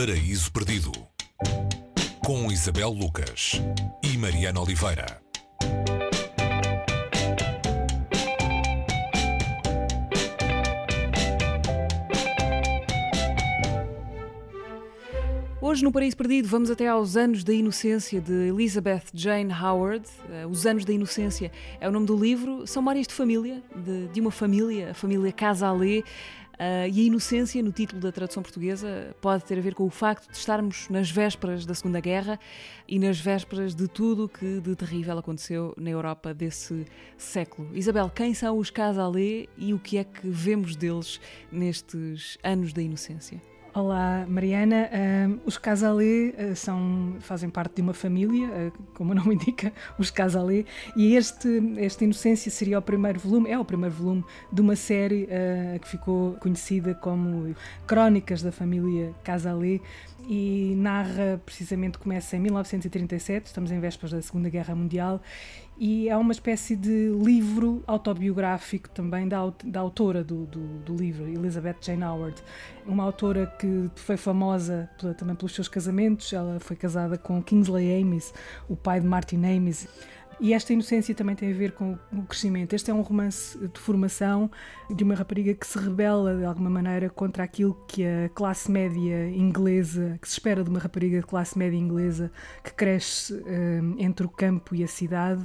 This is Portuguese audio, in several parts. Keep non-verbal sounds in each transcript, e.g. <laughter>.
Paraíso Perdido com Isabel Lucas e Mariana Oliveira. Hoje, no Paraíso Perdido, vamos até aos anos da inocência de Elizabeth Jane Howard. Uh, Os Anos da Inocência é o nome do livro. São memórias de família, de, de uma família, a família Casalé. Uh, e a inocência, no título da tradução portuguesa, pode ter a ver com o facto de estarmos nas vésperas da Segunda Guerra e nas vésperas de tudo que de terrível aconteceu na Europa desse século. Isabel, quem são os Casalé e o que é que vemos deles nestes anos da inocência? Olá, Mariana. Os Casalé uh, são, fazem parte de uma família, uh, como o nome <laughs> indica, os Casalé, e este, esta Inocência seria o primeiro volume, é o primeiro volume de uma série uh, que ficou conhecida como Crónicas da Família Casalé e narra, precisamente, começa em 1937, estamos em vésperas da Segunda Guerra Mundial, e é uma espécie de livro autobiográfico também da, da autora do, do, do, livro, Elizabeth Jane Howard, uma autora que foi famosa também pelos seus casamentos, ela foi casada com Kingsley Amis, o pai de Martin Amis, e esta inocência também tem a ver com o crescimento. Este é um romance de formação de uma rapariga que se rebela de alguma maneira contra aquilo que a classe média inglesa, que se espera de uma rapariga de classe média inglesa que cresce um, entre o campo e a cidade.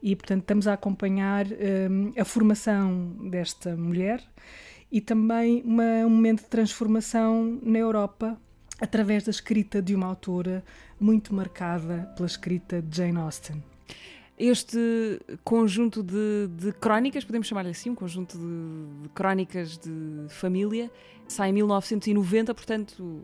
E, portanto, estamos a acompanhar um, a formação desta mulher e também uma, um momento de transformação na Europa através da escrita de uma autora muito marcada pela escrita de Jane Austen este conjunto de, de crónicas, podemos chamar-lhe assim, um conjunto de, de, crónicas de família, sai em 1990, portanto, uh,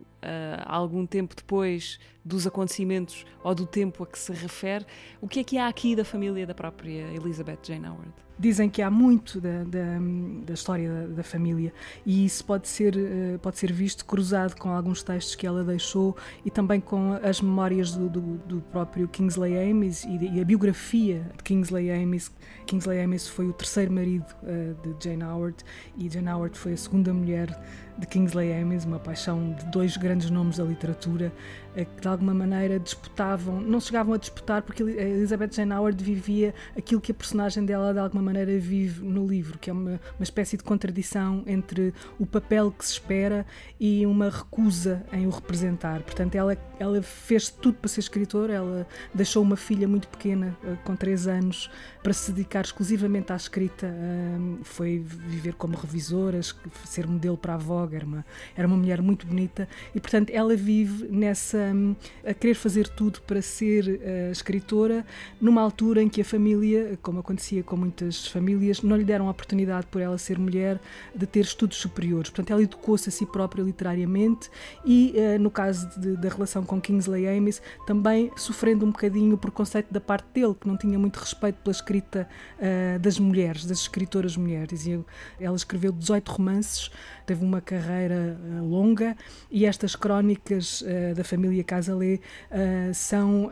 algum tempo depois dos acontecimentos ou do tempo a que se refere. O que é que há aqui da família da própria Elizabeth Jane Howard? Dizem que há muito da, da, da história da, da, família e isso pode ser, uh, pode ser visto cruzado com alguns textos que ela deixou e também com as memórias do, do, do próprio Kingsley Amis e, e, a biografia de Kingsley Amis. Kingsley Amis foi o terceiro marido uh, de Jane Howard e Jane Howard foi a segunda mulher de Kingsley Amis, uma paixão de dois grandes nomes da literatura eh, que de alguma maneira disputavam, não chegavam a disputar porque Elizabeth Jane Howard vivia aquilo que a personagem dela de alguma maneira vive no livro, que é uma, uma espécie de contradição entre o papel que se espera e uma recusa em o representar. Portanto, ela, ela fez tudo para ser escritora, ela deixou uma filha muito pequena, eh, com 3 anos, para se dedicar exclusivamente à escrita, foi viver como revisora, ser modelo para a avó era uma, era uma mulher muito bonita e, portanto, ela vive nessa. Hum, a querer fazer tudo para ser uh, escritora, numa altura em que a família, como acontecia com muitas famílias, não lhe deram a oportunidade por ela ser mulher de ter estudos superiores. Portanto, ela educou-se a si própria literariamente e, uh, no caso de, da relação com Kingsley Amis, também sofrendo um bocadinho o preconceito da parte dele, que não tinha muito respeito pela escrita uh, das mulheres, das escritoras mulheres. Ela escreveu 18 romances, teve uma carreira uh, longa e estas crónicas uh, da família Casalé uh, são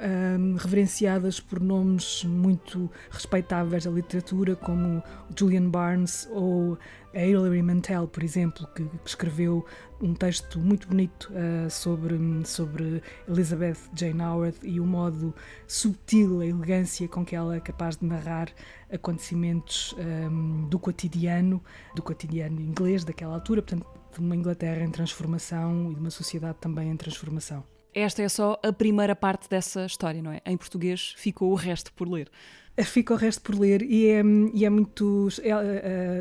reverenciadas por nomes muito respeitáveis da literatura, como Julian Barnes ou a Hilary Mantel, por exemplo, que, que escreveu um texto muito bonito uh, sobre, sobre Elizabeth Jane Howard e o modo subtil, a elegância com que ela é capaz de narrar acontecimentos um, do cotidiano, do cotidiano inglês daquela altura, portanto, de uma Inglaterra em transformação e de uma sociedade também em transformação. Esta é só a primeira parte dessa história, não é? Em português ficou o resto por ler. Fica o resto por ler e é, e é muito.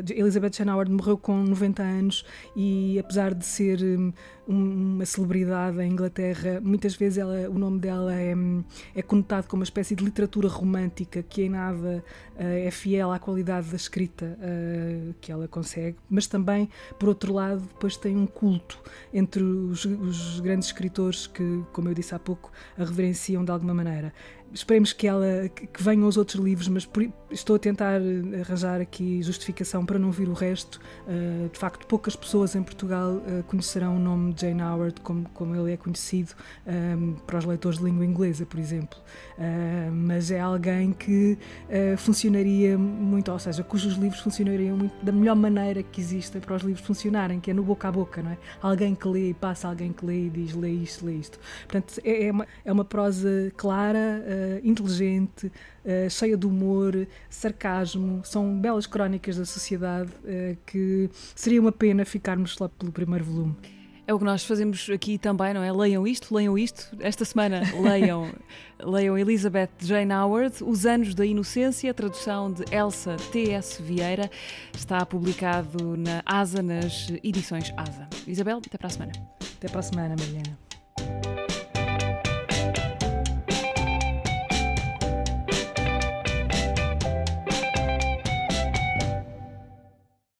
Elizabeth Jane Howard morreu com 90 anos e, apesar de ser hum, uma celebridade em Inglaterra, muitas vezes ela, o nome dela é, é conotado como uma espécie de literatura romântica que em nada é fiel à qualidade da escrita que ela consegue, mas também, por outro lado, depois tem um culto entre os, os grandes escritores que, como eu disse há pouco, a reverenciam de alguma maneira. Esperemos que ela que venham os outros livros, mas estou a tentar arranjar aqui justificação para não vir o resto. Uh, de facto, poucas pessoas em Portugal uh, conhecerão o nome de Jane Howard como, como ele é conhecido um, para os leitores de língua inglesa, por exemplo. Mas é alguém que funcionaria muito, ou seja, cujos livros funcionariam muito da melhor maneira que existem para os livros funcionarem, que é no boca a boca, não é? Alguém que lê e passa, alguém que lê e diz lê isto, lê isto. Portanto, é, é uma, é uma prosa clara, inteligente, uh, cheia de humor, sarcasmo. São belas crónicas da sociedade uh, que seria uma pena ficarmos lá pelo primeiro volume. É o que nós fazemos aqui também, não é? Leiam isto, leiam isto. Esta semana <laughs> leiam, leiam Elizabeth Jane Howard, Os Anos da Inocência, tradução de Elsa T.S. Vieira. Está publicado na ASA, nas edições ASA. Isabel, até para a semana. Até para a semana, Mariana.